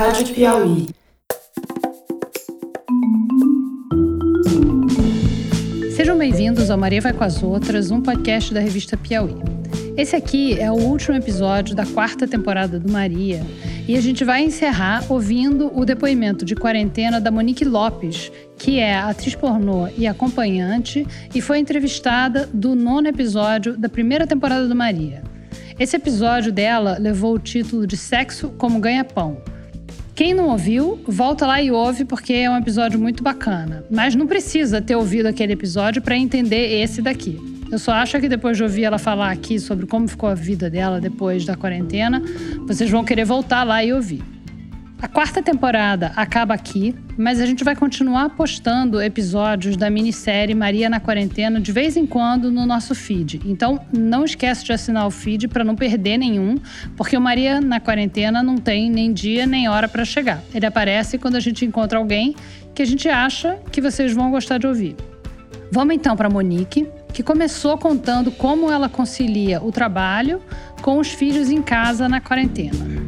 Rádio Piauí. Sejam bem-vindos ao Maria Vai com as Outras, um podcast da revista Piauí. Esse aqui é o último episódio da quarta temporada do Maria e a gente vai encerrar ouvindo o depoimento de quarentena da Monique Lopes, que é atriz pornô e acompanhante e foi entrevistada do nono episódio da primeira temporada do Maria. Esse episódio dela levou o título de Sexo como Ganha-Pão. Quem não ouviu, volta lá e ouve porque é um episódio muito bacana. Mas não precisa ter ouvido aquele episódio para entender esse daqui. Eu só acho que depois de ouvir ela falar aqui sobre como ficou a vida dela depois da quarentena, vocês vão querer voltar lá e ouvir. A quarta temporada acaba aqui, mas a gente vai continuar postando episódios da minissérie Maria na Quarentena de vez em quando no nosso feed. Então não esquece de assinar o feed para não perder nenhum, porque o Maria na Quarentena não tem nem dia nem hora para chegar. Ele aparece quando a gente encontra alguém que a gente acha que vocês vão gostar de ouvir. Vamos então para Monique, que começou contando como ela concilia o trabalho com os filhos em casa na quarentena.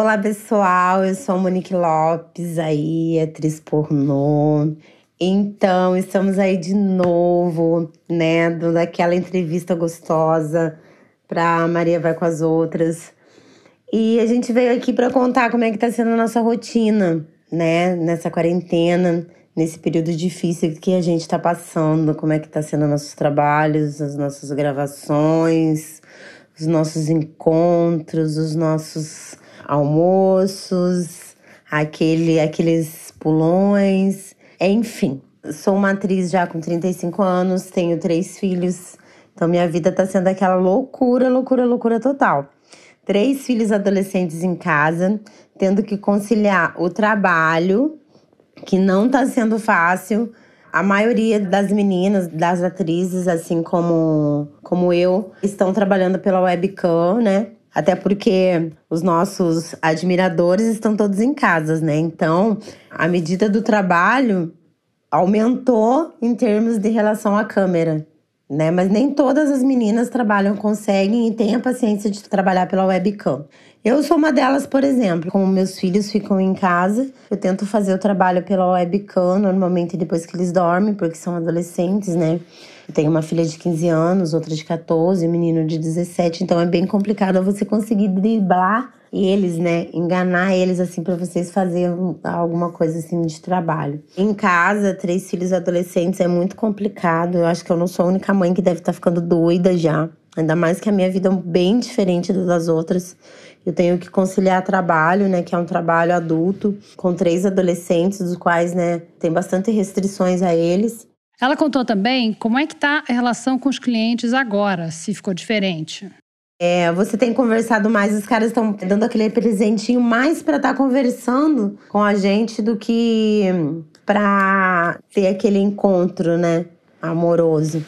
Olá, pessoal. Eu sou a Monique Lopes, aí, atriz pornô. Então, estamos aí de novo, né, daquela entrevista gostosa pra Maria Vai com as Outras. E a gente veio aqui para contar como é que tá sendo a nossa rotina, né, nessa quarentena, nesse período difícil que a gente tá passando, como é que tá sendo nossos trabalhos, as nossas gravações, os nossos encontros, os nossos almoços, aquele, aqueles pulões, enfim. Sou uma atriz já com 35 anos, tenho três filhos, então minha vida tá sendo aquela loucura, loucura, loucura total. Três filhos adolescentes em casa, tendo que conciliar o trabalho, que não tá sendo fácil. A maioria das meninas, das atrizes, assim como, como eu, estão trabalhando pela webcam, né? Até porque os nossos admiradores estão todos em casas, né? Então, a medida do trabalho aumentou em termos de relação à câmera, né? Mas nem todas as meninas trabalham, conseguem e têm a paciência de trabalhar pela webcam. Eu sou uma delas, por exemplo. Como meus filhos ficam em casa, eu tento fazer o trabalho pela webcam, normalmente depois que eles dormem, porque são adolescentes, né? Eu tenho uma filha de 15 anos, outra de 14, um menino de 17, então é bem complicado você conseguir driblar eles, né? Enganar eles assim para vocês fazerem alguma coisa assim de trabalho. Em casa, três filhos adolescentes é muito complicado. Eu acho que eu não sou a única mãe que deve estar tá ficando doida já. Ainda mais que a minha vida é bem diferente das outras. Eu tenho que conciliar trabalho, né, que é um trabalho adulto, com três adolescentes, dos quais, né, tem bastante restrições a eles. Ela contou também como é que está a relação com os clientes agora, se ficou diferente. É, você tem conversado mais, os caras estão dando aquele presentinho mais para estar tá conversando com a gente do que para ter aquele encontro, né, amoroso.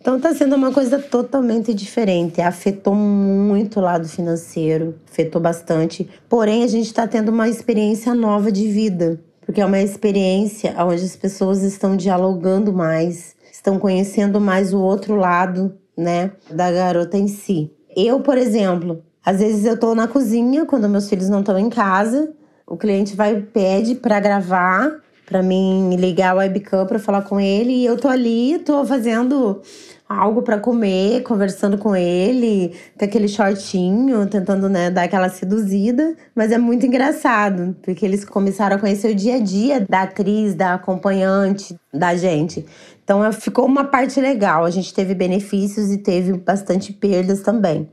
Então tá sendo uma coisa totalmente diferente. Afetou muito o lado financeiro, afetou bastante. Porém, a gente está tendo uma experiência nova de vida porque é uma experiência onde as pessoas estão dialogando mais, estão conhecendo mais o outro lado, né, da garota em si. Eu, por exemplo, às vezes eu tô na cozinha quando meus filhos não estão em casa, o cliente vai pede para gravar, para mim ligar a webcam para falar com ele e eu tô ali, tô fazendo algo para comer, conversando com ele, com aquele shortinho, tentando né, dar aquela seduzida. Mas é muito engraçado, porque eles começaram a conhecer o dia a dia da atriz, da acompanhante, da gente. Então ficou uma parte legal. A gente teve benefícios e teve bastante perdas também.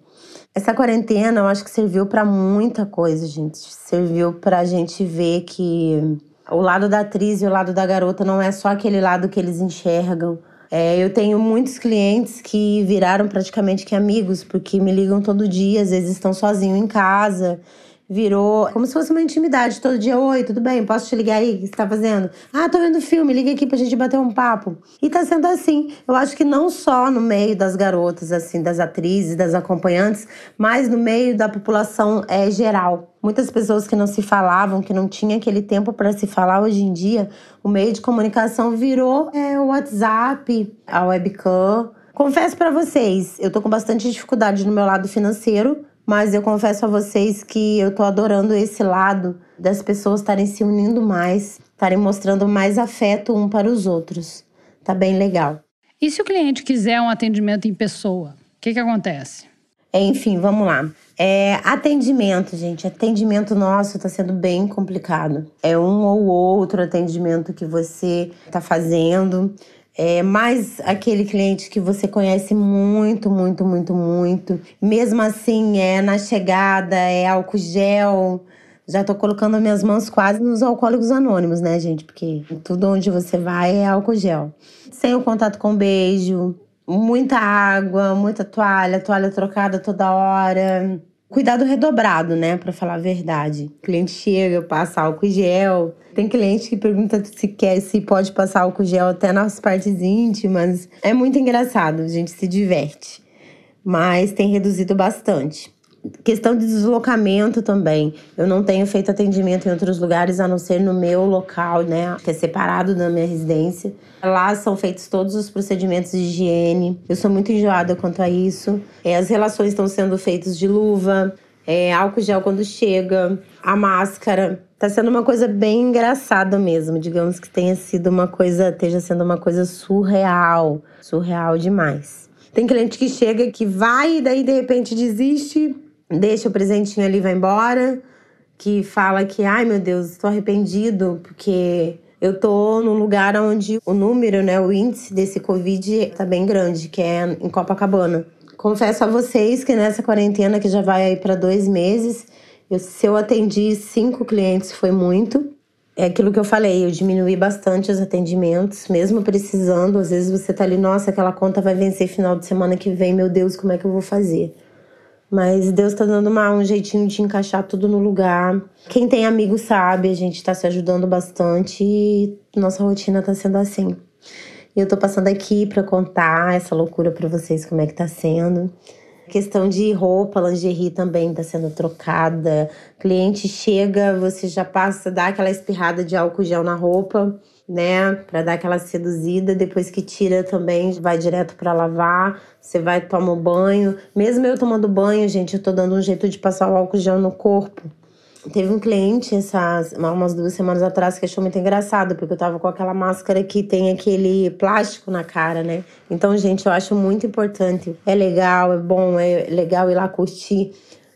Essa quarentena eu acho que serviu para muita coisa, gente. Serviu para a gente ver que o lado da atriz e o lado da garota não é só aquele lado que eles enxergam é, eu tenho muitos clientes que viraram praticamente que amigos, porque me ligam todo dia, às vezes estão sozinhos em casa. Virou como se fosse uma intimidade todo dia. Oi, tudo bem? Posso te ligar aí? O que você tá fazendo? Ah, tô vendo filme, liga aqui pra gente bater um papo. E tá sendo assim. Eu acho que não só no meio das garotas, assim, das atrizes, das acompanhantes, mas no meio da população é, geral. Muitas pessoas que não se falavam, que não tinham aquele tempo para se falar, hoje em dia, o meio de comunicação virou é, o WhatsApp, a webcam. Confesso para vocês, eu tô com bastante dificuldade no meu lado financeiro, Mas eu confesso a vocês que eu tô adorando esse lado das pessoas estarem se unindo mais, estarem mostrando mais afeto um para os outros. Tá bem legal. E se o cliente quiser um atendimento em pessoa, o que, que acontece? Enfim, vamos lá. É, atendimento, gente. Atendimento nosso está sendo bem complicado. É um ou outro atendimento que você está fazendo. É mais aquele cliente que você conhece muito, muito, muito, muito. Mesmo assim, é na chegada, é álcool gel. Já tô colocando minhas mãos quase nos alcoólicos anônimos, né, gente? Porque tudo onde você vai é álcool gel. Sem o contato com beijo, muita água, muita toalha, toalha trocada toda hora. Cuidado redobrado, né, para falar a verdade. O cliente chega, passa álcool gel. Tem cliente que pergunta se quer, se pode passar álcool gel até nas partes íntimas. É muito engraçado, a gente se diverte. Mas tem reduzido bastante. Questão de deslocamento também. Eu não tenho feito atendimento em outros lugares a não ser no meu local, né? Que é separado da minha residência. Lá são feitos todos os procedimentos de higiene. Eu sou muito enjoada quanto a isso. É, as relações estão sendo feitas de luva, é, álcool gel quando chega, a máscara. Tá sendo uma coisa bem engraçada mesmo. Digamos que tenha sido uma coisa, esteja sendo uma coisa surreal. Surreal demais. Tem cliente que chega, que vai e daí de repente desiste deixa o presentinho ali vai embora, que fala que, ai meu Deus, estou arrependido porque eu tô num lugar onde o número, né, o índice desse Covid tá bem grande, que é em Copacabana. Confesso a vocês que nessa quarentena, que já vai aí para dois meses, eu, se eu atendi cinco clientes, foi muito. É aquilo que eu falei, eu diminuí bastante os atendimentos, mesmo precisando. Às vezes você tá ali, nossa, aquela conta vai vencer final de semana que vem, meu Deus, como é que eu vou fazer? Mas Deus tá dando uma, um jeitinho de encaixar tudo no lugar. Quem tem amigo sabe, a gente tá se ajudando bastante e nossa rotina tá sendo assim. E eu tô passando aqui para contar essa loucura para vocês como é que tá sendo. Questão de roupa, lingerie também tá sendo trocada. Cliente chega, você já passa, dá aquela espirrada de álcool gel na roupa né, para dar aquela seduzida. Depois que tira também, vai direto para lavar. Você vai tomar um banho. Mesmo eu tomando banho, gente, eu tô dando um jeito de passar o álcool gel no corpo. Teve um cliente essas umas duas semanas atrás que achou muito engraçado, porque eu tava com aquela máscara que tem aquele plástico na cara, né? Então, gente, eu acho muito importante. É legal, é bom, é legal ir lá curtir,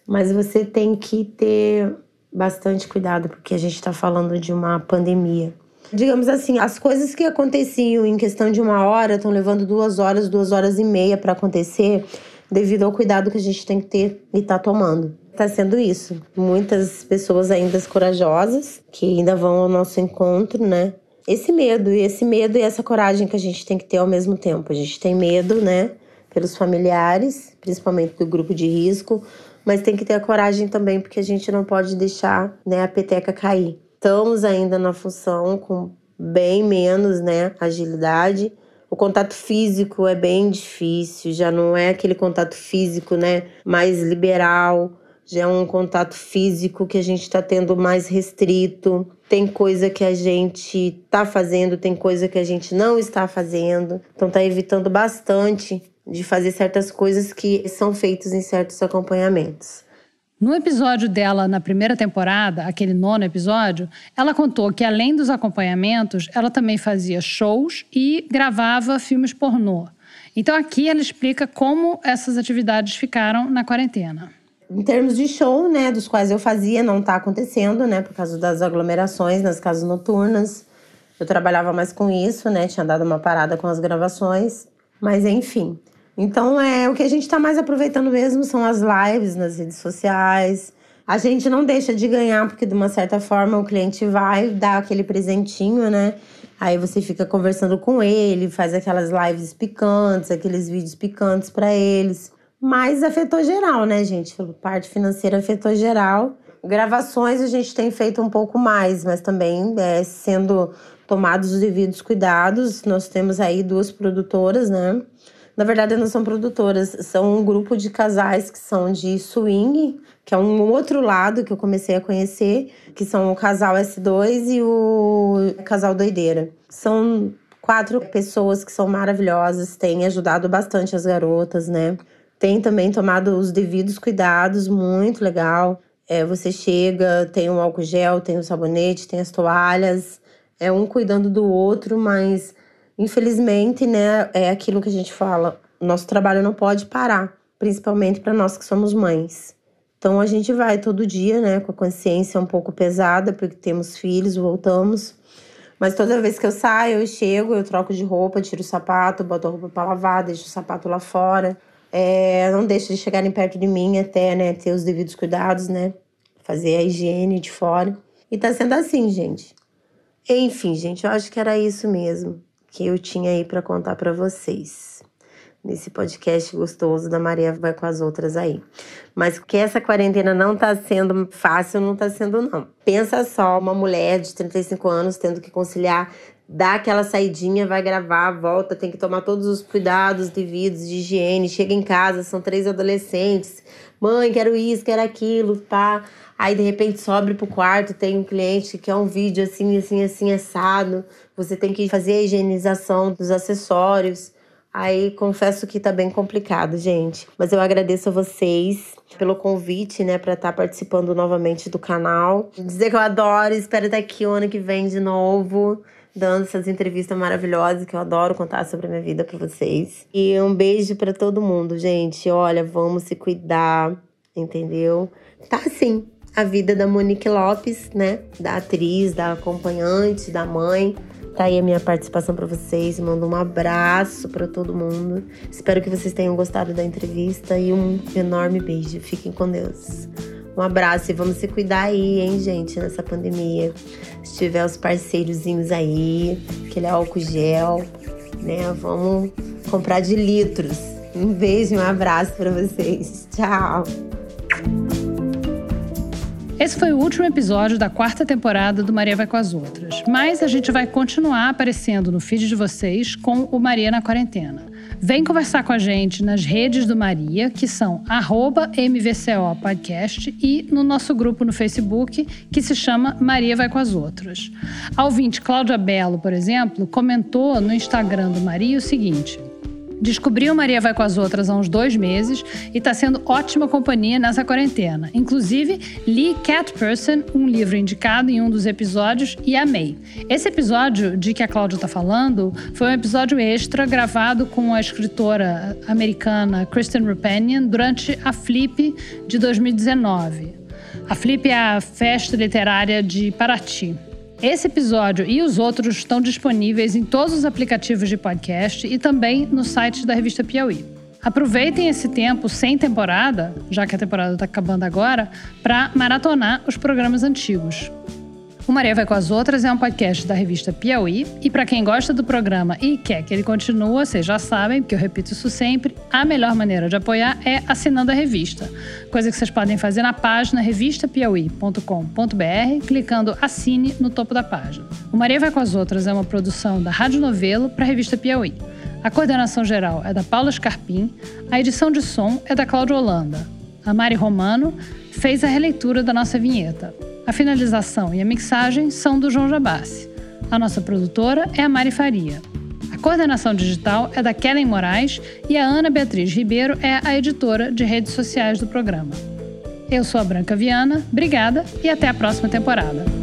mas você tem que ter bastante cuidado, porque a gente tá falando de uma pandemia. Digamos assim, as coisas que aconteciam em questão de uma hora estão levando duas horas, duas horas e meia para acontecer, devido ao cuidado que a gente tem que ter e tá tomando. Tá sendo isso. Muitas pessoas ainda corajosas que ainda vão ao nosso encontro, né? Esse medo, e esse medo e essa coragem que a gente tem que ter ao mesmo tempo. A gente tem medo, né? Pelos familiares, principalmente do grupo de risco, mas tem que ter a coragem também, porque a gente não pode deixar né, a peteca cair estamos ainda na função com bem menos né, agilidade. O contato físico é bem difícil, já não é aquele contato físico né, mais liberal, já é um contato físico que a gente está tendo mais restrito. Tem coisa que a gente está fazendo, tem coisa que a gente não está fazendo. Então está evitando bastante de fazer certas coisas que são feitas em certos acompanhamentos. No episódio dela na primeira temporada, aquele nono episódio, ela contou que além dos acompanhamentos, ela também fazia shows e gravava filmes pornô. Então aqui ela explica como essas atividades ficaram na quarentena. Em termos de show, né, dos quais eu fazia, não está acontecendo, né, por causa das aglomerações nas casas noturnas. Eu trabalhava mais com isso, né, tinha dado uma parada com as gravações, mas enfim. Então, é o que a gente está mais aproveitando mesmo são as lives nas redes sociais. A gente não deixa de ganhar, porque de uma certa forma o cliente vai dar aquele presentinho, né? Aí você fica conversando com ele, faz aquelas lives picantes, aqueles vídeos picantes para eles. Mas afetou geral, né, gente? Parte financeira afetou geral. Gravações a gente tem feito um pouco mais, mas também é, sendo tomados os devidos cuidados. Nós temos aí duas produtoras, né? Na verdade, não são produtoras, são um grupo de casais que são de swing, que é um outro lado que eu comecei a conhecer, que são o casal S2 e o casal Doideira. São quatro pessoas que são maravilhosas, têm ajudado bastante as garotas, né? tem também tomado os devidos cuidados, muito legal. É, você chega, tem um álcool gel, tem o sabonete, tem as toalhas, é um cuidando do outro, mas infelizmente, né, é aquilo que a gente fala, nosso trabalho não pode parar, principalmente para nós que somos mães. Então a gente vai todo dia, né, com a consciência um pouco pesada, porque temos filhos, voltamos. Mas toda vez que eu saio, eu chego, eu troco de roupa, tiro o sapato, boto a roupa para lavar, deixo o sapato lá fora. É, não deixo de chegarem perto de mim até, né, ter os devidos cuidados, né, fazer a higiene de fora. E tá sendo assim, gente. Enfim, gente, eu acho que era isso mesmo que eu tinha aí para contar para vocês. Nesse podcast gostoso da Maria vai com as outras aí. Mas que essa quarentena não tá sendo fácil, não tá sendo não. Pensa só, uma mulher de 35 anos tendo que conciliar dá aquela saidinha, vai gravar, volta, tem que tomar todos os cuidados devidos de higiene, chega em casa, são três adolescentes, mãe, quero isso, quero aquilo, tá? Aí de repente sobe pro quarto, tem um cliente que quer um vídeo assim, assim, assim, assado. Você tem que fazer a higienização dos acessórios. Aí confesso que tá bem complicado, gente. Mas eu agradeço a vocês pelo convite, né, para estar tá participando novamente do canal. Dizer que eu adoro, espero estar aqui o ano que vem de novo, dando essas entrevistas maravilhosas que eu adoro contar sobre a minha vida para vocês. E um beijo para todo mundo, gente. Olha, vamos se cuidar, entendeu? Tá assim, a vida da Monique Lopes, né? Da atriz, da acompanhante, da mãe. Tá aí a minha participação para vocês. Mando um abraço para todo mundo. Espero que vocês tenham gostado da entrevista e um enorme beijo. Fiquem com Deus. Um abraço e vamos se cuidar aí, hein, gente, nessa pandemia. Se tiver os parceirozinhos aí, aquele álcool gel, né? Vamos comprar de litros. Um beijo e um abraço para vocês. Tchau. Esse foi o último episódio da quarta temporada do Maria Vai com as Outras. Mas a gente vai continuar aparecendo no feed de vocês com o Maria na Quarentena. Vem conversar com a gente nas redes do Maria, que são MVCO Podcast, e no nosso grupo no Facebook, que se chama Maria Vai com as Outras. A ouvinte Cláudia Belo, por exemplo, comentou no Instagram do Maria o seguinte. Descobriu Maria Vai com as Outras há uns dois meses e está sendo ótima companhia nessa quarentena. Inclusive, li Cat Person, um livro indicado em um dos episódios, e amei. Esse episódio de que a Cláudia está falando foi um episódio extra gravado com a escritora americana Kristen Rupenian durante a Flip de 2019. A Flip é a festa literária de Paraty. Esse episódio e os outros estão disponíveis em todos os aplicativos de podcast e também no site da revista Piauí. Aproveitem esse tempo sem temporada, já que a temporada está acabando agora, para maratonar os programas antigos. O Maria Vai com as Outras é um podcast da revista Piauí. E para quem gosta do programa e quer que ele continue, vocês já sabem, porque eu repito isso sempre, a melhor maneira de apoiar é assinando a revista. Coisa que vocês podem fazer na página revistapiauí.com.br, clicando Assine no topo da página. O Maria Vai com as Outras é uma produção da Rádio Novelo para a revista Piauí. A coordenação geral é da Paula Scarpim, a edição de som é da Cláudia Holanda. A Mari Romano fez a releitura da nossa vinheta. A finalização e a mixagem são do João Jabassi. A nossa produtora é a Mari Faria. A coordenação digital é da Kellen Moraes e a Ana Beatriz Ribeiro é a editora de redes sociais do programa. Eu sou a Branca Viana, obrigada e até a próxima temporada.